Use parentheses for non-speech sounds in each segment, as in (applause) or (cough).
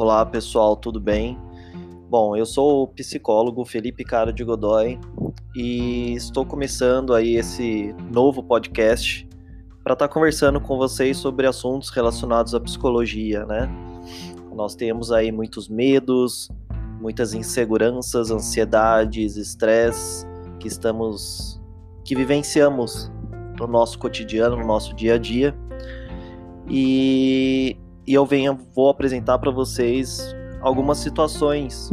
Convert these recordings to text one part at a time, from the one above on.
Olá pessoal, tudo bem? Bom, eu sou o psicólogo Felipe Cara de Godoy e estou começando aí esse novo podcast para estar tá conversando com vocês sobre assuntos relacionados à psicologia, né? Nós temos aí muitos medos, muitas inseguranças, ansiedades, estresse que estamos que vivenciamos no nosso cotidiano, no nosso dia a dia. E e eu venho, vou apresentar para vocês algumas situações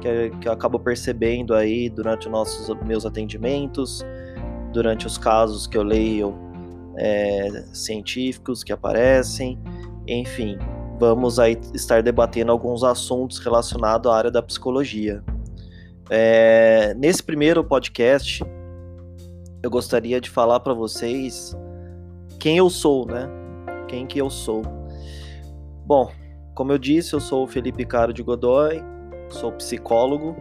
que, que eu acabo percebendo aí durante os nossos meus atendimentos, durante os casos que eu leio é, científicos que aparecem, enfim, vamos aí estar debatendo alguns assuntos relacionados à área da psicologia. É, nesse primeiro podcast, eu gostaria de falar para vocês quem eu sou, né? Quem que eu sou. Bom, como eu disse, eu sou o Felipe Caro de Godoy, sou psicólogo,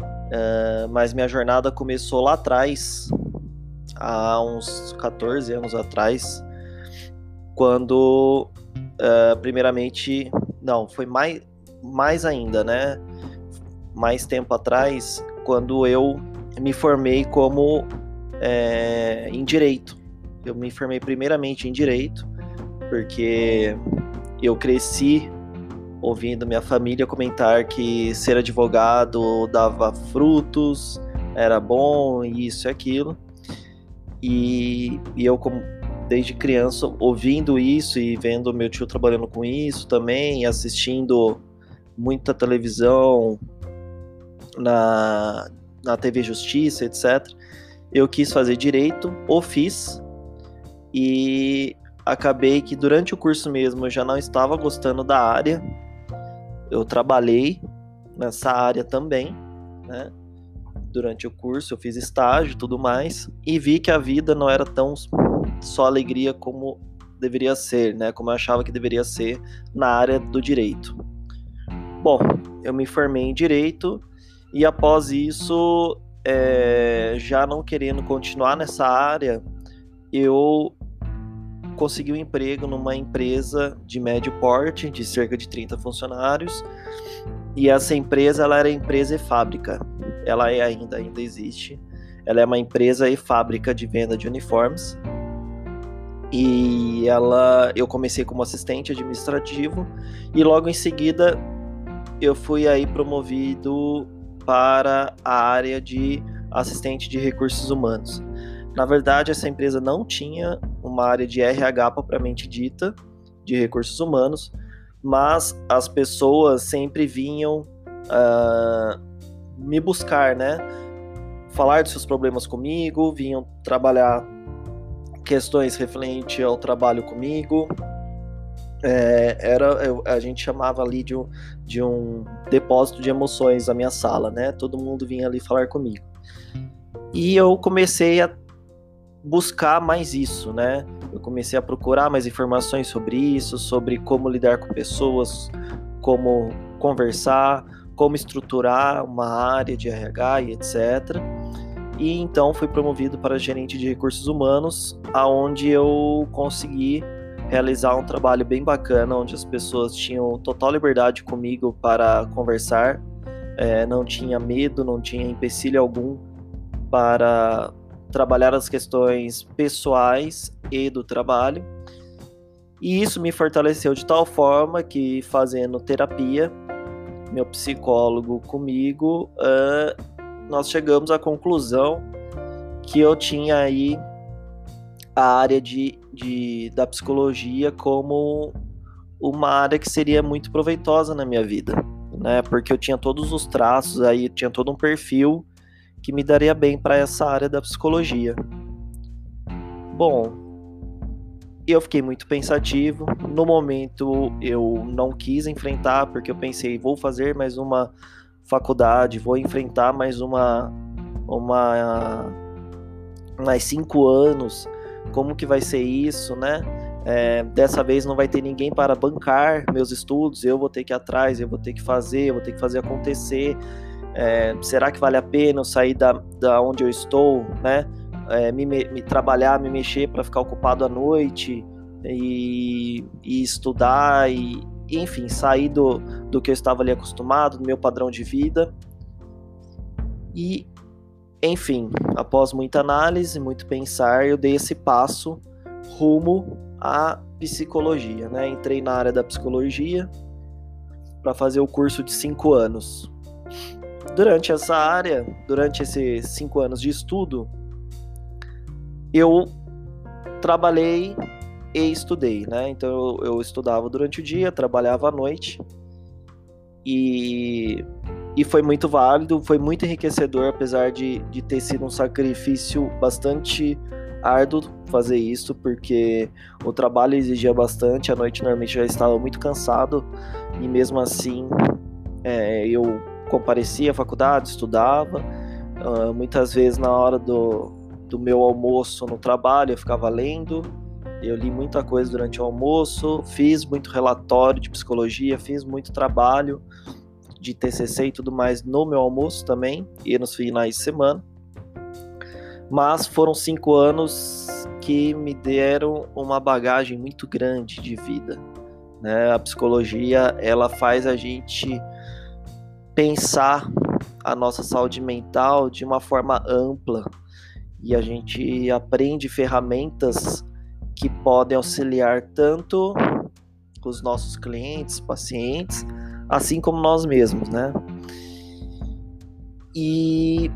uh, mas minha jornada começou lá atrás, há uns 14 anos atrás, quando, uh, primeiramente, não, foi mais, mais ainda, né? Mais tempo atrás, quando eu me formei como é, em direito. Eu me formei primeiramente em direito, porque eu cresci ouvindo minha família comentar que ser advogado dava frutos, era bom, isso e aquilo. E, e eu, como, desde criança, ouvindo isso e vendo meu tio trabalhando com isso também, assistindo muita televisão na, na TV Justiça, etc. Eu quis fazer direito, ou fiz, e acabei que durante o curso mesmo eu já não estava gostando da área. Eu trabalhei nessa área também, né? Durante o curso eu fiz estágio tudo mais e vi que a vida não era tão só alegria como deveria ser, né? Como eu achava que deveria ser na área do direito. Bom, eu me formei em direito e após isso, é, já não querendo continuar nessa área, eu consegui um emprego numa empresa de médio porte, de cerca de 30 funcionários. E essa empresa ela era empresa e fábrica. Ela é ainda, ainda existe. Ela é uma empresa e fábrica de venda de uniformes. E ela, eu comecei como assistente administrativo e logo em seguida eu fui aí promovido para a área de assistente de recursos humanos. Na verdade, essa empresa não tinha uma área de RH propriamente dita, de recursos humanos, mas as pessoas sempre vinham uh, me buscar, né? Falar dos seus problemas comigo, vinham trabalhar questões referentes ao trabalho comigo. É, era eu, a gente chamava ali de um, de um depósito de emoções a minha sala, né? Todo mundo vinha ali falar comigo. E eu comecei a buscar mais isso, né? Eu comecei a procurar mais informações sobre isso, sobre como lidar com pessoas, como conversar, como estruturar uma área de RH e etc. E então fui promovido para gerente de recursos humanos, aonde eu consegui realizar um trabalho bem bacana, onde as pessoas tinham total liberdade comigo para conversar, é, não tinha medo, não tinha empecilho algum para trabalhar as questões pessoais e do trabalho. E isso me fortaleceu de tal forma que, fazendo terapia, meu psicólogo comigo, uh, nós chegamos à conclusão que eu tinha aí a área de, de, da psicologia como uma área que seria muito proveitosa na minha vida, né? Porque eu tinha todos os traços aí, tinha todo um perfil que me daria bem para essa área da psicologia. Bom, eu fiquei muito pensativo. No momento eu não quis enfrentar porque eu pensei vou fazer mais uma faculdade, vou enfrentar mais uma uma mais cinco anos. Como que vai ser isso, né? É, dessa vez não vai ter ninguém para bancar meus estudos, eu vou ter que ir atrás, eu vou ter que fazer, eu vou ter que fazer acontecer. É, será que vale a pena eu sair da, da onde eu estou, né? É, me, me, trabalhar, me mexer para ficar ocupado à noite e, e estudar e, enfim, sair do, do que eu estava ali acostumado, do meu padrão de vida. E, enfim, após muita análise, muito pensar, eu dei esse passo rumo à psicologia, né? Entrei na área da psicologia para fazer o curso de cinco anos. Durante essa área, durante esses cinco anos de estudo, eu trabalhei e estudei, né? Então eu, eu estudava durante o dia, trabalhava à noite e, e foi muito válido, foi muito enriquecedor, apesar de, de ter sido um sacrifício bastante árduo fazer isso, porque o trabalho exigia bastante, à noite normalmente já estava muito cansado e mesmo assim é, eu comparecia à faculdade, estudava, uh, muitas vezes na hora do, do meu almoço no trabalho eu ficava lendo, eu li muita coisa durante o almoço, fiz muito relatório de psicologia, fiz muito trabalho de TCC e tudo mais no meu almoço também e nos finais de semana. Mas foram cinco anos que me deram uma bagagem muito grande de vida. Né? A psicologia ela faz a gente pensar a nossa saúde mental de uma forma ampla e a gente aprende ferramentas que podem auxiliar tanto os nossos clientes, pacientes, assim como nós mesmos, né? E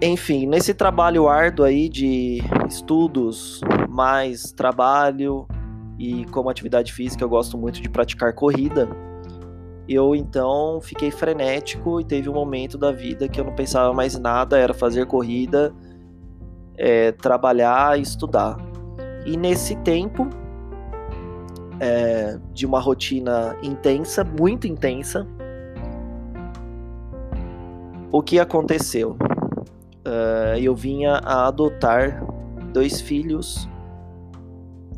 enfim, nesse trabalho árduo aí de estudos, mais trabalho e como atividade física eu gosto muito de praticar corrida, eu então fiquei frenético e teve um momento da vida que eu não pensava mais nada, era fazer corrida, é, trabalhar e estudar. E nesse tempo é, de uma rotina intensa, muito intensa, o que aconteceu? Uh, eu vinha a adotar dois filhos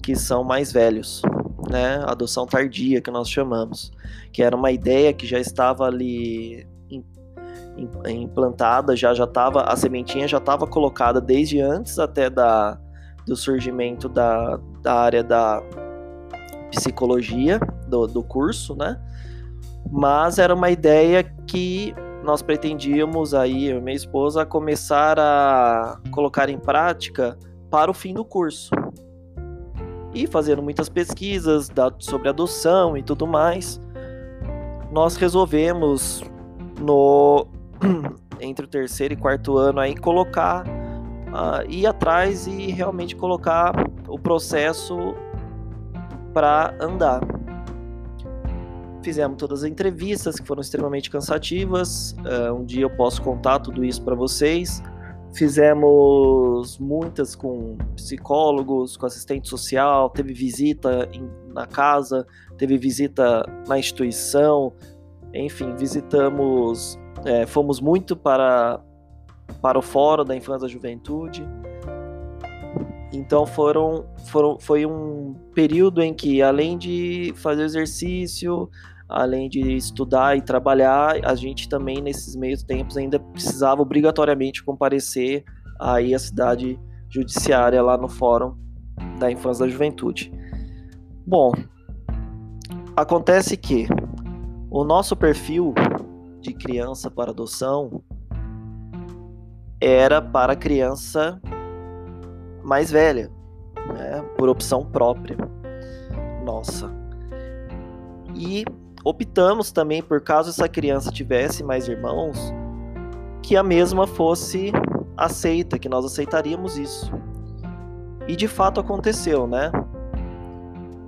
que são mais velhos, né? Adoção tardia que nós chamamos, que era uma ideia que já estava ali implantada, já já estava a sementinha já estava colocada desde antes até da do surgimento da, da área da psicologia do, do curso, né? Mas era uma ideia que nós pretendíamos aí, eu e minha esposa, começar a colocar em prática para o fim do curso. E fazendo muitas pesquisas sobre adoção e tudo mais, nós resolvemos no (clears throat) entre o terceiro e quarto ano aí colocar uh, ir atrás e realmente colocar o processo para andar. Fizemos todas as entrevistas que foram extremamente cansativas. Uh, um dia eu posso contar tudo isso para vocês. Fizemos muitas com psicólogos, com assistente social, teve visita em, na casa, teve visita na instituição, enfim, visitamos, é, fomos muito para para o Fórum da Infância e Juventude. Então foram, foram, foi um período em que, além de fazer exercício, além de estudar e trabalhar, a gente também nesses meios tempos ainda precisava obrigatoriamente comparecer aí à cidade judiciária lá no Fórum da Infância e da Juventude. Bom, acontece que o nosso perfil de criança para adoção era para criança mais velha, né, por opção própria. Nossa. E optamos também, por caso essa criança tivesse mais irmãos, que a mesma fosse aceita, que nós aceitaríamos isso. E de fato aconteceu, né?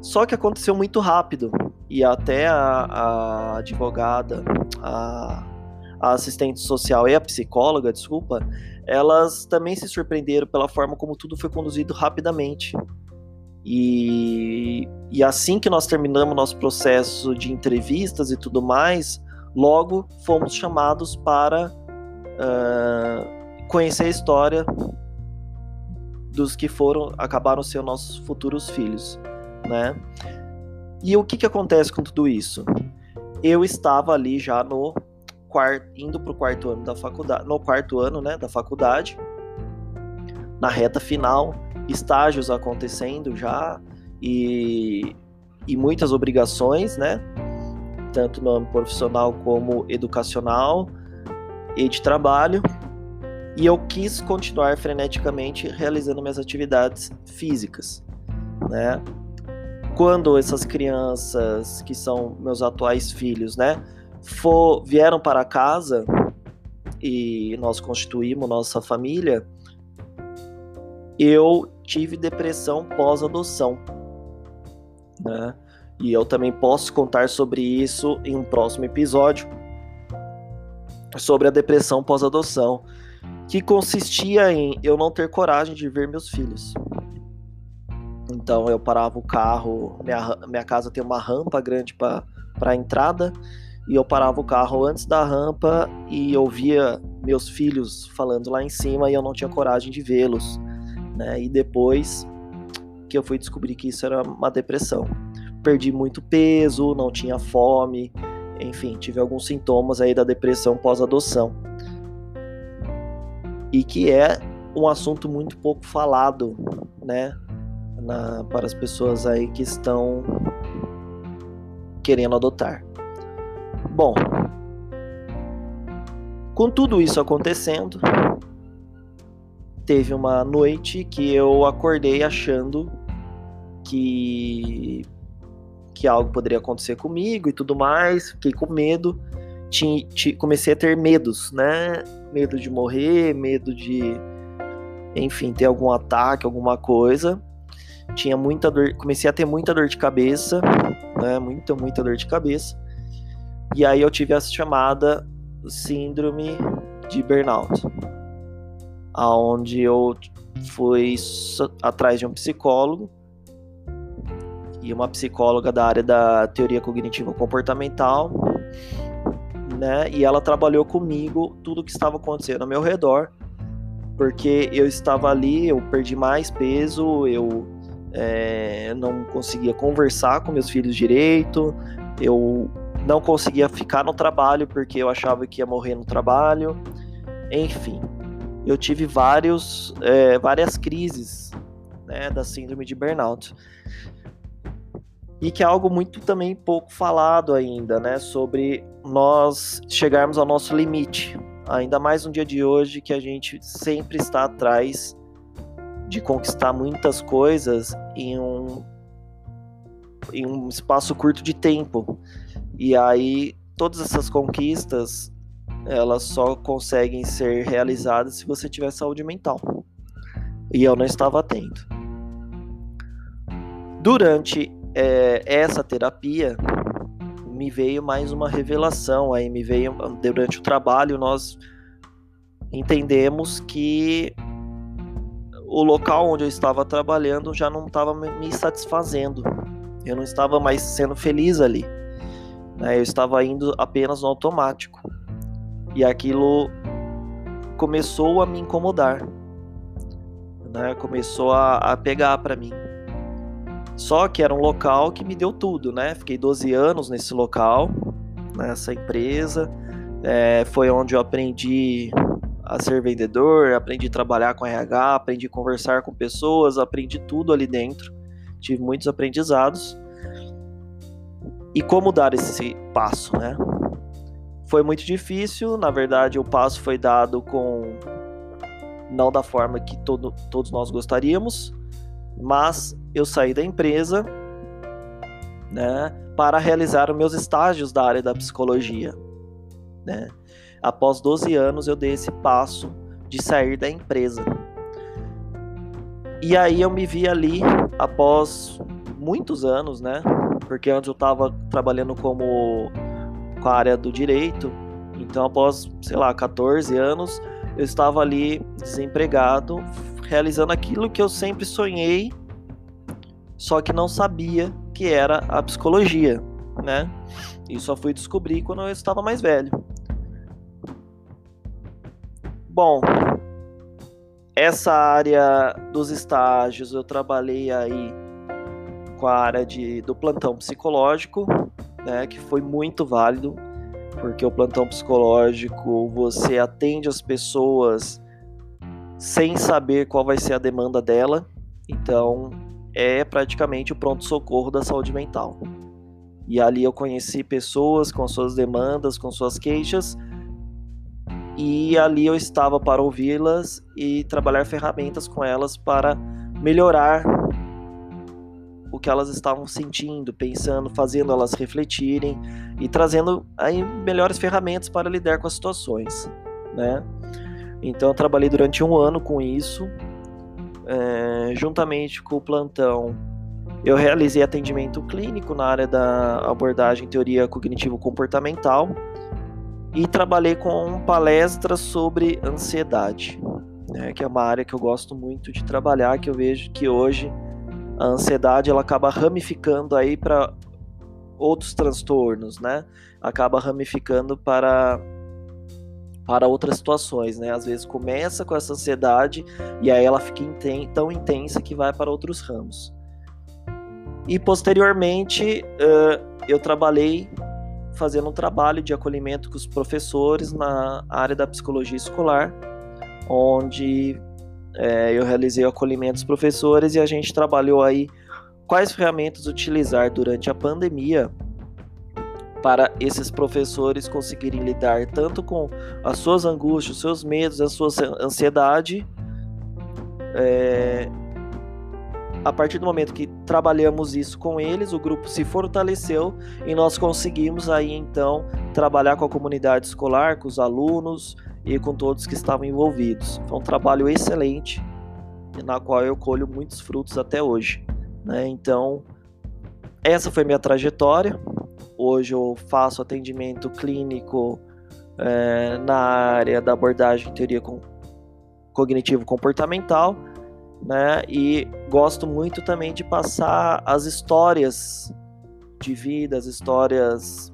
Só que aconteceu muito rápido. E até a, a advogada, a a assistente social e a psicóloga, desculpa, elas também se surpreenderam pela forma como tudo foi conduzido rapidamente. E, e assim que nós terminamos nosso processo de entrevistas e tudo mais, logo fomos chamados para uh, conhecer a história dos que foram acabaram sendo nossos futuros filhos, né? E o que que acontece com tudo isso? Eu estava ali já no quarto, indo para o quarto ano da faculdade, no quarto ano, né, da faculdade, na reta final, estágios acontecendo já e, e muitas obrigações, né? tanto no âmbito profissional como educacional e de trabalho. E eu quis continuar freneticamente realizando minhas atividades físicas, né? Quando essas crianças, que são meus atuais filhos, né, for, vieram para casa e nós constituímos nossa família, eu tive depressão pós-adoção, né? E eu também posso contar sobre isso em um próximo episódio sobre a depressão pós-adoção, que consistia em eu não ter coragem de ver meus filhos. Então eu parava o carro, minha, minha casa tem uma rampa grande para a entrada, e eu parava o carro antes da rampa e ouvia meus filhos falando lá em cima e eu não tinha coragem de vê-los. Né? E depois que eu fui descobrir que isso era uma depressão. Perdi muito peso, não tinha fome, enfim, tive alguns sintomas aí da depressão pós-adoção. E que é um assunto muito pouco falado, né, na, para as pessoas aí que estão querendo adotar. Bom, com tudo isso acontecendo, teve uma noite que eu acordei achando que que algo poderia acontecer comigo e tudo mais, fiquei com medo, tinha, comecei a ter medos, né? Medo de morrer, medo de, enfim, ter algum ataque, alguma coisa. Tinha muita dor, comecei a ter muita dor de cabeça, né? Muita, muita dor de cabeça. E aí eu tive essa chamada síndrome de burnout, aonde eu fui atrás de um psicólogo e uma psicóloga da área da teoria cognitiva comportamental, né? E ela trabalhou comigo tudo o que estava acontecendo ao meu redor, porque eu estava ali, eu perdi mais peso, eu é, não conseguia conversar com meus filhos direito, eu não conseguia ficar no trabalho porque eu achava que ia morrer no trabalho, enfim, eu tive vários, é, várias crises né, da síndrome de burnout e que é algo muito também pouco falado ainda, né, sobre nós chegarmos ao nosso limite. Ainda mais no dia de hoje que a gente sempre está atrás de conquistar muitas coisas em um em um espaço curto de tempo. E aí todas essas conquistas elas só conseguem ser realizadas se você tiver saúde mental. E eu não estava atento. Durante é, essa terapia me veio mais uma revelação aí me veio durante o trabalho nós entendemos que o local onde eu estava trabalhando já não estava me satisfazendo eu não estava mais sendo feliz ali né? eu estava indo apenas no automático e aquilo começou a me incomodar né? começou a, a pegar para mim só que era um local que me deu tudo, né? Fiquei 12 anos nesse local, nessa empresa. É, foi onde eu aprendi a ser vendedor, aprendi a trabalhar com RH, aprendi a conversar com pessoas, aprendi tudo ali dentro. Tive muitos aprendizados. E como dar esse passo, né? Foi muito difícil, na verdade, o passo foi dado com não da forma que todo, todos nós gostaríamos, mas eu saí da empresa né, para realizar meus estágios da área da psicologia. Né? Após 12 anos, eu dei esse passo de sair da empresa. E aí eu me vi ali após muitos anos, né? Porque antes eu estava trabalhando como com a área do direito, então após, sei lá, 14 anos, eu estava ali desempregado, realizando aquilo que eu sempre sonhei, só que não sabia que era a psicologia, né? E só fui descobrir quando eu estava mais velho. Bom, essa área dos estágios eu trabalhei aí com a área de, do plantão psicológico, né, que foi muito válido, porque o plantão psicológico você atende as pessoas sem saber qual vai ser a demanda dela. Então, é praticamente o pronto-socorro da saúde mental. E ali eu conheci pessoas com suas demandas, com suas queixas, e ali eu estava para ouvi-las e trabalhar ferramentas com elas para melhorar o que elas estavam sentindo, pensando, fazendo elas refletirem e trazendo aí melhores ferramentas para lidar com as situações, né? Então eu trabalhei durante um ano com isso, é, juntamente com o plantão. Eu realizei atendimento clínico na área da abordagem teoria cognitivo-comportamental e trabalhei com palestras sobre ansiedade, né, que é uma área que eu gosto muito de trabalhar, que eu vejo que hoje a ansiedade ela acaba ramificando aí para outros transtornos, né? Acaba ramificando para para outras situações, né? Às vezes começa com essa ansiedade e aí ela fica inten tão intensa que vai para outros ramos. E posteriormente uh, eu trabalhei fazendo um trabalho de acolhimento com os professores na área da psicologia escolar, onde é, eu realizei o acolhimento dos professores e a gente trabalhou aí quais ferramentas utilizar durante a pandemia para esses professores conseguirem lidar tanto com as suas angústias, os seus medos, a sua ansiedade. É, a partir do momento que trabalhamos isso com eles, o grupo se fortaleceu e nós conseguimos aí então trabalhar com a comunidade escolar, com os alunos, e com todos que estavam envolvidos. Foi um trabalho excelente, na qual eu colho muitos frutos até hoje. Né? Então, essa foi minha trajetória. Hoje eu faço atendimento clínico é, na área da abordagem teoria cognitivo-comportamental, né? E gosto muito também de passar as histórias de vida, as histórias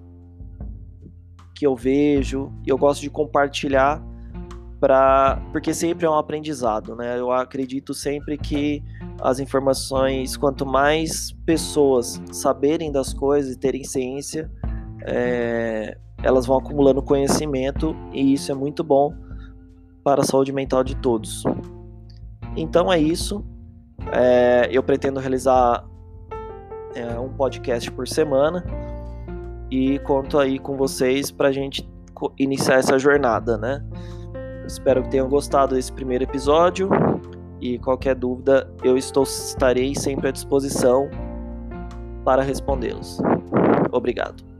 que eu vejo e eu gosto de compartilhar para porque sempre é um aprendizado, né? Eu acredito sempre que as informações, quanto mais pessoas saberem das coisas e terem ciência, é, elas vão acumulando conhecimento e isso é muito bom para a saúde mental de todos. Então é isso. É, eu pretendo realizar é, um podcast por semana e conto aí com vocês para a gente iniciar essa jornada, né? Espero que tenham gostado desse primeiro episódio e qualquer dúvida eu estou estarei sempre à disposição para respondê-los. Obrigado.